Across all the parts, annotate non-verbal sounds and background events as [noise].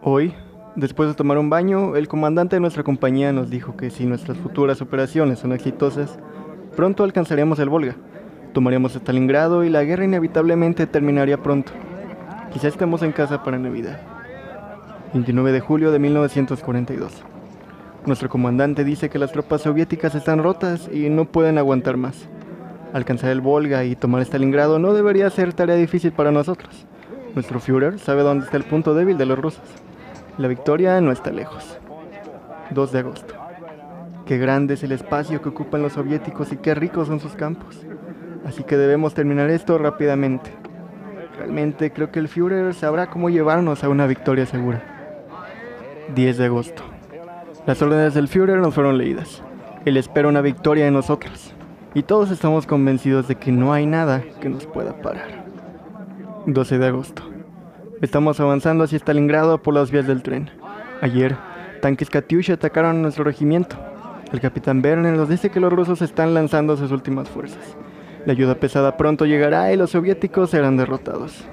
Hoy, después de tomar un baño, el comandante de nuestra compañía nos dijo que si nuestras futuras operaciones son exitosas, pronto alcanzaríamos el Volga, tomaríamos Stalingrado y la guerra inevitablemente terminaría pronto. Quizá estemos en casa para Navidad. 29 de julio de 1942. Nuestro comandante dice que las tropas soviéticas están rotas y no pueden aguantar más. Alcanzar el Volga y tomar Stalingrado no debería ser tarea difícil para nosotros. Nuestro Führer sabe dónde está el punto débil de los rusos. La victoria no está lejos. 2 de agosto. Qué grande es el espacio que ocupan los soviéticos y qué ricos son sus campos. Así que debemos terminar esto rápidamente. Realmente creo que el Führer sabrá cómo llevarnos a una victoria segura. 10 de agosto. Las órdenes del Führer nos fueron leídas. Él espera una victoria de nosotros. Y todos estamos convencidos de que no hay nada que nos pueda parar. 12 de agosto. Estamos avanzando hacia Stalingrado por las vías del tren. Ayer, tanques Katyusha atacaron a nuestro regimiento. El capitán Werner nos dice que los rusos están lanzando sus últimas fuerzas. La ayuda pesada pronto llegará y los soviéticos serán derrotados.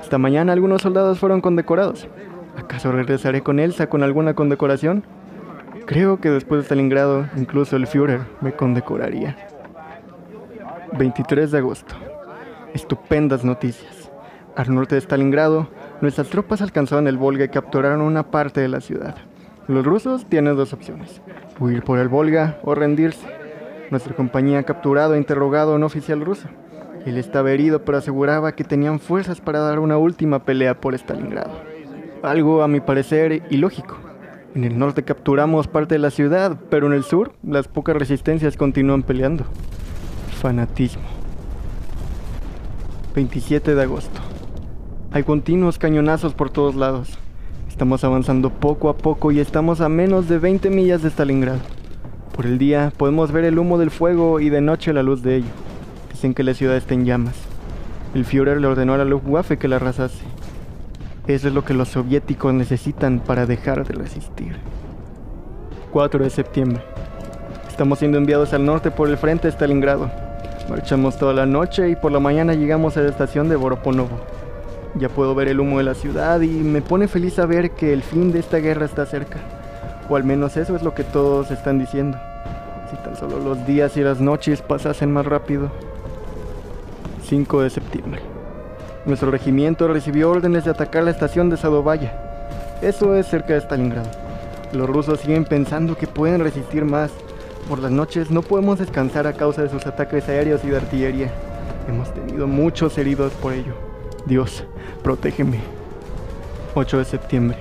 Esta mañana algunos soldados fueron condecorados. ¿Acaso regresaré con Elsa con alguna condecoración? Creo que después de Stalingrado, incluso el Führer me condecoraría. 23 de agosto. Estupendas noticias. Al norte de Stalingrado, nuestras tropas alcanzaron el Volga y capturaron una parte de la ciudad. Los rusos tienen dos opciones, huir por el Volga o rendirse. Nuestra compañía ha capturado e interrogado a un oficial ruso. Él estaba herido pero aseguraba que tenían fuerzas para dar una última pelea por Stalingrado. Algo a mi parecer ilógico. En el norte capturamos parte de la ciudad, pero en el sur las pocas resistencias continúan peleando. Fanatismo. 27 de agosto. Hay continuos cañonazos por todos lados. Estamos avanzando poco a poco y estamos a menos de 20 millas de Stalingrado. Por el día podemos ver el humo del fuego y de noche la luz de ello. Dicen que la ciudad está en llamas. El Führer le ordenó a la Luftwaffe que la arrasase. Eso es lo que los soviéticos necesitan para dejar de resistir. 4 de septiembre. Estamos siendo enviados al norte por el frente de Stalingrado. Marchamos toda la noche y por la mañana llegamos a la estación de Boroponovo. Ya puedo ver el humo de la ciudad y me pone feliz saber que el fin de esta guerra está cerca. O al menos eso es lo que todos están diciendo. Si tan solo los días y las noches pasasen más rápido. 5 de septiembre. Nuestro regimiento recibió órdenes de atacar la estación de Sadovaya. Eso es cerca de Stalingrado. Los rusos siguen pensando que pueden resistir más. Por las noches no podemos descansar a causa de sus ataques aéreos y de artillería. Hemos tenido muchos heridos por ello. Dios, protégeme. 8 de septiembre.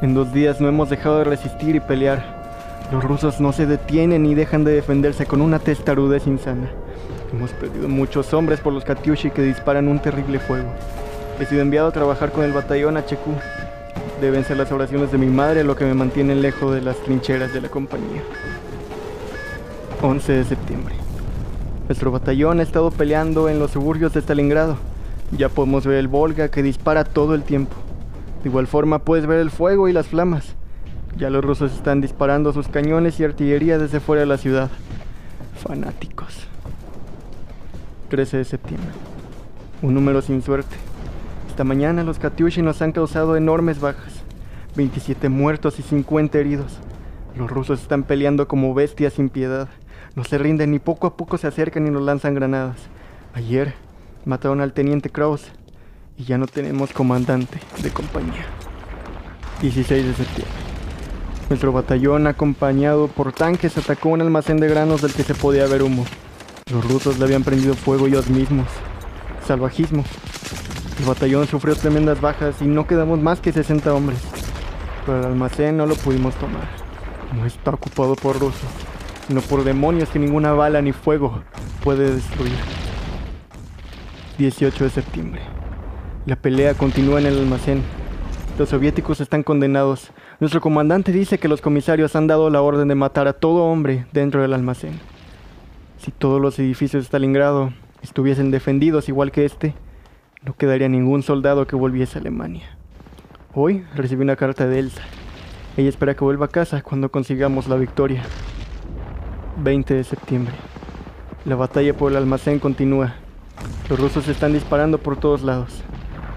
En dos días no hemos dejado de resistir y pelear. Los rusos no se detienen ni dejan de defenderse con una testarudez insana. Hemos perdido muchos hombres por los Katyushi que disparan un terrible fuego. He sido enviado a trabajar con el batallón HQ. Deben ser las oraciones de mi madre lo que me mantiene lejos de las trincheras de la compañía. 11 de septiembre. Nuestro batallón ha estado peleando en los suburbios de Stalingrado. Ya podemos ver el Volga que dispara todo el tiempo. De igual forma puedes ver el fuego y las flamas. Ya los rusos están disparando sus cañones y artillería desde fuera de la ciudad. Fanáticos. 13 de septiembre. Un número sin suerte. Esta mañana los Katyushi nos han causado enormes bajas. 27 muertos y 50 heridos. Los rusos están peleando como bestias sin piedad. No se rinden ni poco a poco se acercan y nos lanzan granadas. Ayer Mataron al teniente Kraus y ya no tenemos comandante de compañía. 16 de septiembre. Nuestro batallón, acompañado por tanques, atacó un almacén de granos del que se podía ver humo. Los rusos le habían prendido fuego ellos mismos. Salvajismo. El batallón sufrió tremendas bajas y no quedamos más que 60 hombres. Pero el almacén no lo pudimos tomar. No está ocupado por rusos, sino por demonios que ninguna bala ni fuego puede destruir. 18 de septiembre. La pelea continúa en el almacén. Los soviéticos están condenados. Nuestro comandante dice que los comisarios han dado la orden de matar a todo hombre dentro del almacén. Si todos los edificios de Stalingrado estuviesen defendidos igual que este, no quedaría ningún soldado que volviese a Alemania. Hoy recibí una carta de Elsa. Ella espera que vuelva a casa cuando consigamos la victoria. 20 de septiembre. La batalla por el almacén continúa. Los rusos están disparando por todos lados.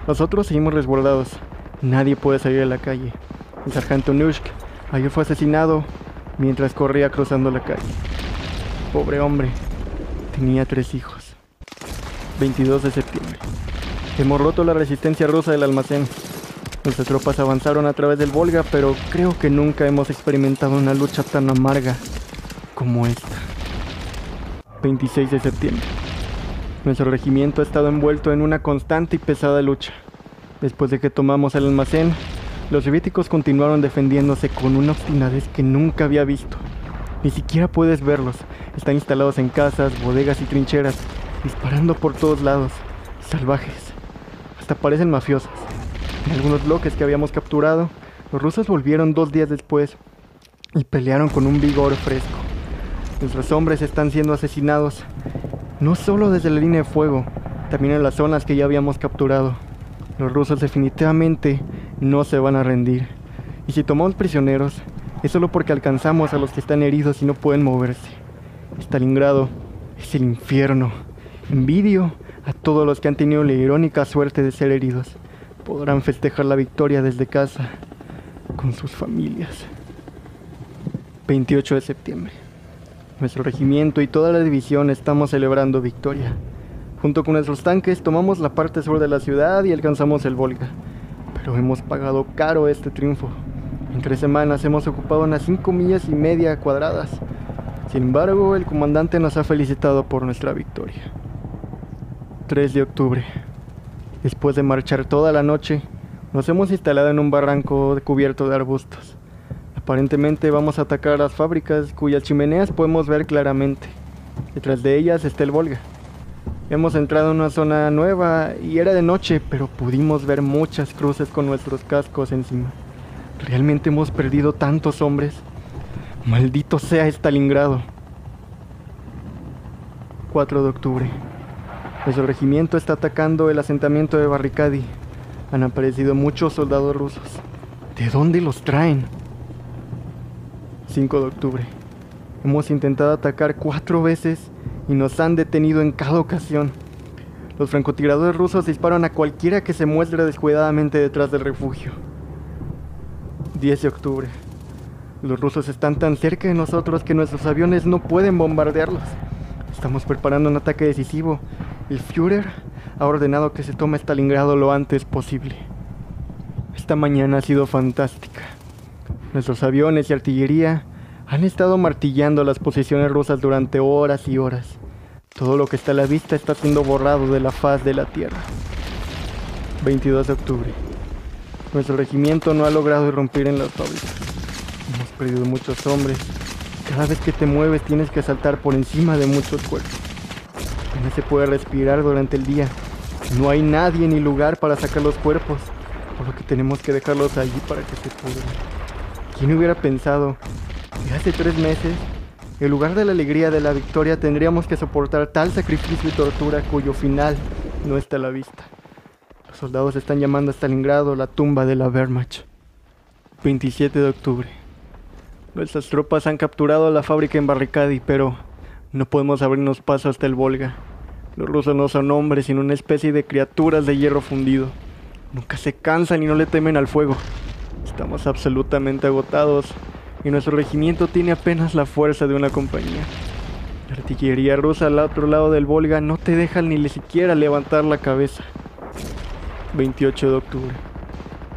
Nosotros seguimos resguardados. Nadie puede salir a la calle. El sargento Nushk ayer fue asesinado mientras corría cruzando la calle. Pobre hombre, tenía tres hijos. 22 de septiembre. Hemos roto la resistencia rusa del almacén. Nuestras tropas avanzaron a través del Volga, pero creo que nunca hemos experimentado una lucha tan amarga como esta. 26 de septiembre. Nuestro regimiento ha estado envuelto en una constante y pesada lucha. Después de que tomamos el almacén, los soviéticos continuaron defendiéndose con una obstinadez que nunca había visto. Ni siquiera puedes verlos. Están instalados en casas, bodegas y trincheras, disparando por todos lados. Salvajes. Hasta parecen mafiosos. En algunos bloques que habíamos capturado, los rusos volvieron dos días después y pelearon con un vigor fresco. Nuestros hombres están siendo asesinados, no solo desde la línea de fuego, también en las zonas que ya habíamos capturado. Los rusos definitivamente no se van a rendir. Y si tomamos prisioneros, es solo porque alcanzamos a los que están heridos y no pueden moverse. Stalingrado es el infierno. Envidio a todos los que han tenido la irónica suerte de ser heridos. Podrán festejar la victoria desde casa con sus familias. 28 de septiembre. Nuestro regimiento y toda la división estamos celebrando victoria. Junto con nuestros tanques tomamos la parte sur de la ciudad y alcanzamos el Volga. Pero hemos pagado caro este triunfo. En tres semanas hemos ocupado unas 5 millas y media cuadradas. Sin embargo, el comandante nos ha felicitado por nuestra victoria. 3 de octubre. Después de marchar toda la noche, nos hemos instalado en un barranco cubierto de arbustos. Aparentemente vamos a atacar las fábricas cuyas chimeneas podemos ver claramente. Detrás de ellas está el Volga. Hemos entrado en una zona nueva y era de noche, pero pudimos ver muchas cruces con nuestros cascos encima. ¿Realmente hemos perdido tantos hombres? Maldito sea Stalingrado. 4 de octubre. Nuestro regimiento está atacando el asentamiento de Barricadi. Han aparecido muchos soldados rusos. ¿De dónde los traen? 5 de octubre. Hemos intentado atacar cuatro veces y nos han detenido en cada ocasión. Los francotiradores rusos disparan a cualquiera que se muestre descuidadamente detrás del refugio. 10 de octubre. Los rusos están tan cerca de nosotros que nuestros aviones no pueden bombardearlos. Estamos preparando un ataque decisivo. El Führer ha ordenado que se tome Stalingrado lo antes posible. Esta mañana ha sido fantástica. Nuestros aviones y artillería han estado martillando las posiciones rusas durante horas y horas. Todo lo que está a la vista está siendo borrado de la faz de la tierra. 22 de octubre. Nuestro regimiento no ha logrado irrumpir en las fábricas. Hemos perdido muchos hombres. Cada vez que te mueves tienes que saltar por encima de muchos cuerpos. No se puede respirar durante el día. No hay nadie ni lugar para sacar los cuerpos, por lo que tenemos que dejarlos allí para que se pudran. ¿Quién hubiera pensado que hace tres meses, en lugar de la alegría de la victoria, tendríamos que soportar tal sacrificio y tortura cuyo final no está a la vista? Los soldados están llamando a Stalingrado la tumba de la Wehrmacht. 27 de octubre. Nuestras tropas han capturado la fábrica en Barricadi, pero no podemos abrirnos paso hasta el Volga. Los rusos no son hombres, sino una especie de criaturas de hierro fundido. Nunca se cansan y no le temen al fuego. Estamos absolutamente agotados y nuestro regimiento tiene apenas la fuerza de una compañía. La artillería rusa al otro lado del Volga no te deja ni siquiera levantar la cabeza. 28 de octubre.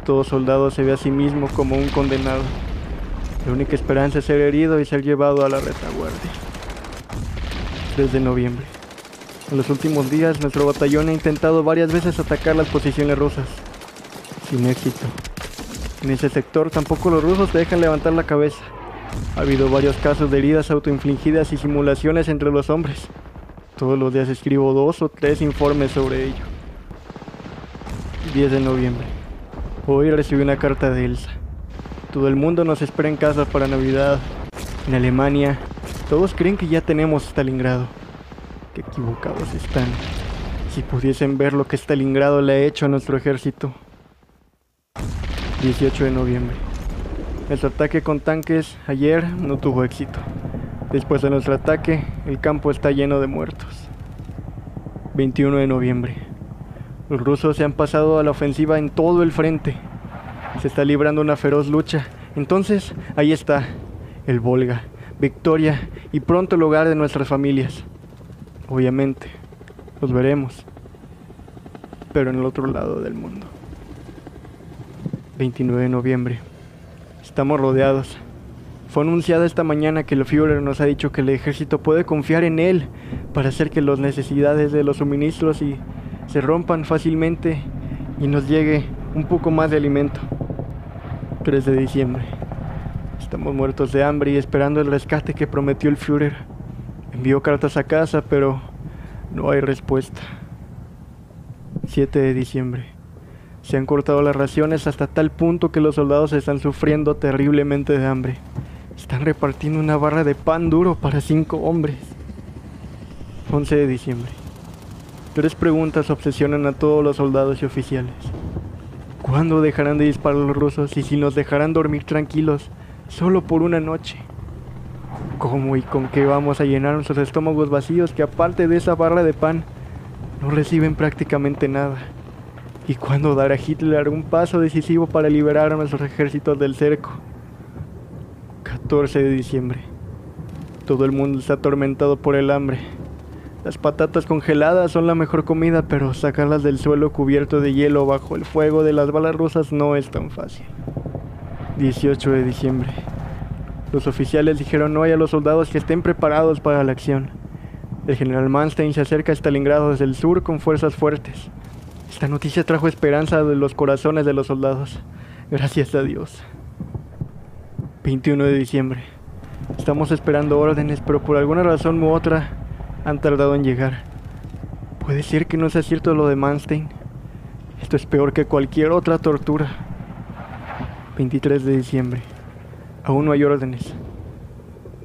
Todo soldado se ve a sí mismo como un condenado. La única esperanza es ser herido y ser llevado a la retaguardia. 3 de noviembre. En los últimos días, nuestro batallón ha intentado varias veces atacar las posiciones rusas, sin éxito. En ese sector tampoco los rusos te dejan levantar la cabeza. Ha habido varios casos de heridas autoinfligidas y simulaciones entre los hombres. Todos los días escribo dos o tres informes sobre ello. 10 de noviembre. Hoy recibí una carta de Elsa. Todo el mundo nos espera en casa para Navidad. En Alemania, todos creen que ya tenemos Stalingrado. Qué equivocados están. Si pudiesen ver lo que Stalingrado le ha hecho a nuestro ejército. 18 de noviembre. Nuestro ataque con tanques ayer no tuvo éxito. Después de nuestro ataque, el campo está lleno de muertos. 21 de noviembre. Los rusos se han pasado a la ofensiva en todo el frente. Se está librando una feroz lucha. Entonces, ahí está, el Volga, Victoria y pronto el hogar de nuestras familias. Obviamente, los veremos, pero en el otro lado del mundo. 29 de noviembre. Estamos rodeados. Fue anunciada esta mañana que el Führer nos ha dicho que el ejército puede confiar en él para hacer que las necesidades de los suministros se rompan fácilmente y nos llegue un poco más de alimento. 3 de diciembre. Estamos muertos de hambre y esperando el rescate que prometió el Führer. Envió cartas a casa, pero no hay respuesta. 7 de diciembre. Se han cortado las raciones hasta tal punto que los soldados están sufriendo terriblemente de hambre. Están repartiendo una barra de pan duro para cinco hombres. 11 de diciembre. Tres preguntas obsesionan a todos los soldados y oficiales. ¿Cuándo dejarán de disparar los rusos y si nos dejarán dormir tranquilos solo por una noche? ¿Cómo y con qué vamos a llenar nuestros estómagos vacíos que aparte de esa barra de pan no reciben prácticamente nada? ¿Y cuándo dará Hitler un paso decisivo para liberar a nuestros ejércitos del cerco? 14 de diciembre. Todo el mundo está atormentado por el hambre. Las patatas congeladas son la mejor comida, pero sacarlas del suelo cubierto de hielo bajo el fuego de las balas rusas no es tan fácil. 18 de diciembre. Los oficiales dijeron no hay a los soldados que estén preparados para la acción. El general Manstein se acerca a Stalingrado desde el sur con fuerzas fuertes. Esta noticia trajo esperanza de los corazones de los soldados. Gracias a Dios. 21 de diciembre. Estamos esperando órdenes, pero por alguna razón u otra han tardado en llegar. Puede ser que no sea cierto lo de Manstein. Esto es peor que cualquier otra tortura. 23 de diciembre. Aún no hay órdenes.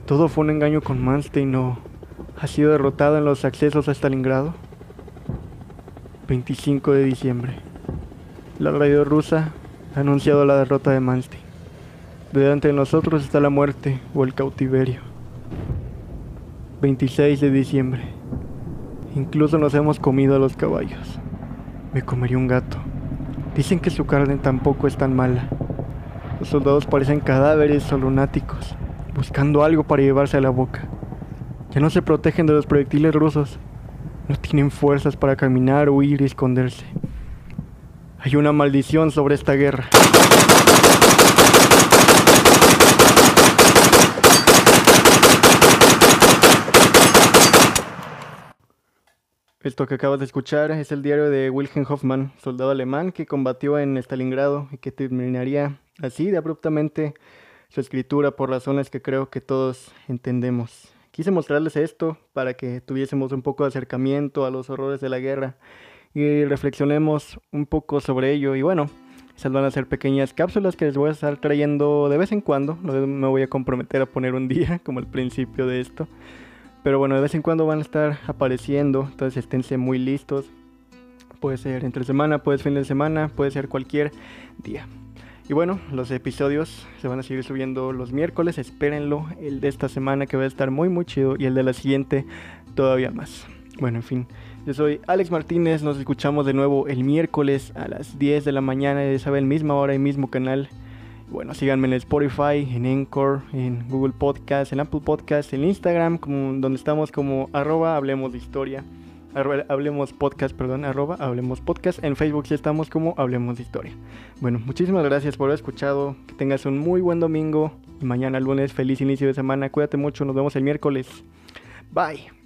Todo fue un engaño con Manstein o ha sido derrotado en los accesos a Stalingrado. 25 de diciembre. La radio rusa ha anunciado la derrota de Manstein. Delante de nosotros está la muerte o el cautiverio. 26 de diciembre. Incluso nos hemos comido a los caballos. Me comería un gato. Dicen que su carne tampoco es tan mala. Los soldados parecen cadáveres o lunáticos, buscando algo para llevarse a la boca. Ya no se protegen de los proyectiles rusos, no tienen fuerzas para caminar, huir y esconderse. Hay una maldición sobre esta guerra. Esto que acabas de escuchar es el diario de Wilhelm Hoffmann, soldado alemán que combatió en Stalingrado y que terminaría así de abruptamente su escritura por razones que creo que todos entendemos. Quise mostrarles esto para que tuviésemos un poco de acercamiento a los horrores de la guerra y reflexionemos un poco sobre ello. Y bueno, esas van a ser pequeñas cápsulas que les voy a estar trayendo de vez en cuando. No me voy a comprometer a poner un [laughs] día como el principio de esto. Pero bueno, de vez en cuando van a estar apareciendo, entonces esténse muy listos. Puede ser entre semana, puede ser fin de semana, puede ser cualquier día. Y bueno, los episodios se van a seguir subiendo los miércoles, espérenlo. El de esta semana que va a estar muy muy chido y el de la siguiente todavía más. Bueno, en fin, yo soy Alex Martínez, nos escuchamos de nuevo el miércoles a las 10 de la mañana, ya saben, misma hora y mismo canal. Bueno, síganme en Spotify, en Anchor, en Google Podcast, en Apple Podcast, en Instagram, como, donde estamos como arroba hablemos de historia. Hablemos Podcast, perdón, arroba Hablemos Podcast. En Facebook sí estamos como Hablemos de Historia. Bueno, muchísimas gracias por haber escuchado. Que tengas un muy buen domingo. Y mañana lunes, feliz inicio de semana. Cuídate mucho, nos vemos el miércoles. Bye.